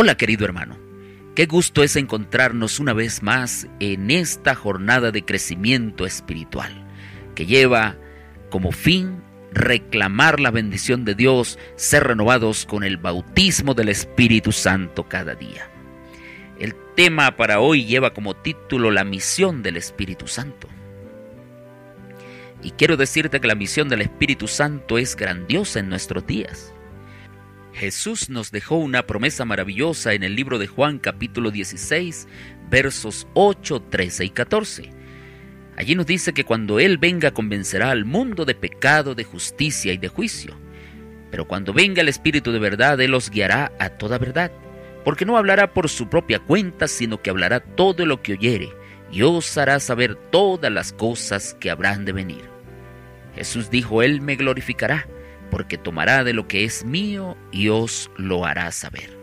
Hola querido hermano, qué gusto es encontrarnos una vez más en esta jornada de crecimiento espiritual que lleva como fin reclamar la bendición de Dios, ser renovados con el bautismo del Espíritu Santo cada día. El tema para hoy lleva como título la misión del Espíritu Santo. Y quiero decirte que la misión del Espíritu Santo es grandiosa en nuestros días. Jesús nos dejó una promesa maravillosa en el libro de Juan capítulo 16, versos 8, 13 y 14. Allí nos dice que cuando Él venga convencerá al mundo de pecado, de justicia y de juicio. Pero cuando venga el Espíritu de verdad, Él os guiará a toda verdad, porque no hablará por su propia cuenta, sino que hablará todo lo que oyere, y os hará saber todas las cosas que habrán de venir. Jesús dijo, Él me glorificará porque tomará de lo que es mío y os lo hará saber.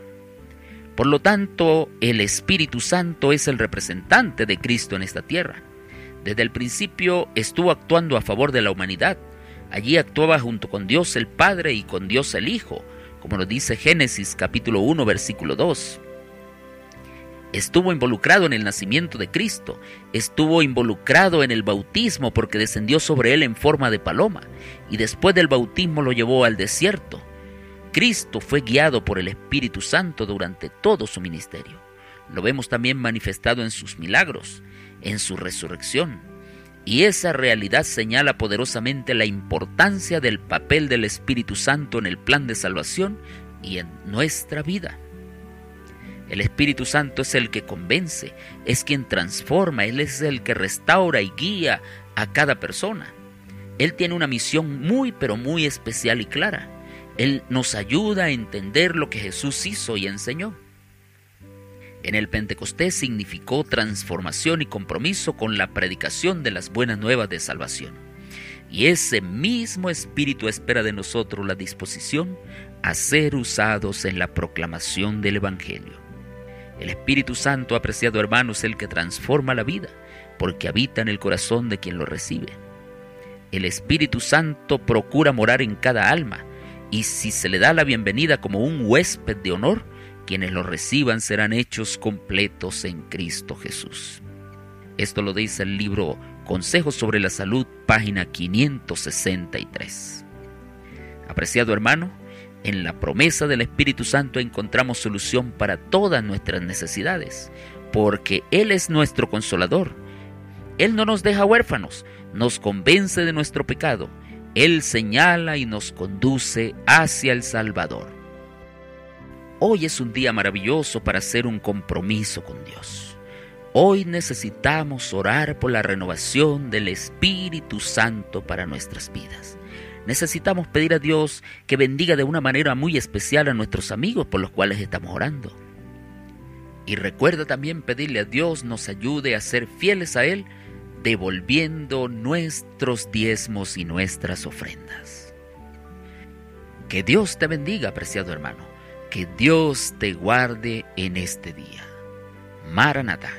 Por lo tanto, el Espíritu Santo es el representante de Cristo en esta tierra. Desde el principio estuvo actuando a favor de la humanidad. Allí actuaba junto con Dios el Padre y con Dios el Hijo, como lo dice Génesis capítulo 1 versículo 2 estuvo involucrado en el nacimiento de Cristo, estuvo involucrado en el bautismo porque descendió sobre él en forma de paloma y después del bautismo lo llevó al desierto. Cristo fue guiado por el Espíritu Santo durante todo su ministerio. Lo vemos también manifestado en sus milagros, en su resurrección. Y esa realidad señala poderosamente la importancia del papel del Espíritu Santo en el plan de salvación y en nuestra vida. El Espíritu Santo es el que convence, es quien transforma, Él es el que restaura y guía a cada persona. Él tiene una misión muy pero muy especial y clara. Él nos ayuda a entender lo que Jesús hizo y enseñó. En el Pentecostés significó transformación y compromiso con la predicación de las buenas nuevas de salvación. Y ese mismo Espíritu espera de nosotros la disposición a ser usados en la proclamación del Evangelio. El Espíritu Santo, apreciado hermano, es el que transforma la vida, porque habita en el corazón de quien lo recibe. El Espíritu Santo procura morar en cada alma, y si se le da la bienvenida como un huésped de honor, quienes lo reciban serán hechos completos en Cristo Jesús. Esto lo dice el libro Consejos sobre la Salud, página 563. Apreciado hermano, en la promesa del Espíritu Santo encontramos solución para todas nuestras necesidades, porque Él es nuestro consolador. Él no nos deja huérfanos, nos convence de nuestro pecado. Él señala y nos conduce hacia el Salvador. Hoy es un día maravilloso para hacer un compromiso con Dios. Hoy necesitamos orar por la renovación del Espíritu Santo para nuestras vidas. Necesitamos pedir a Dios que bendiga de una manera muy especial a nuestros amigos por los cuales estamos orando. Y recuerda también pedirle a Dios nos ayude a ser fieles a Él, devolviendo nuestros diezmos y nuestras ofrendas. Que Dios te bendiga, apreciado hermano. Que Dios te guarde en este día. Maranatha.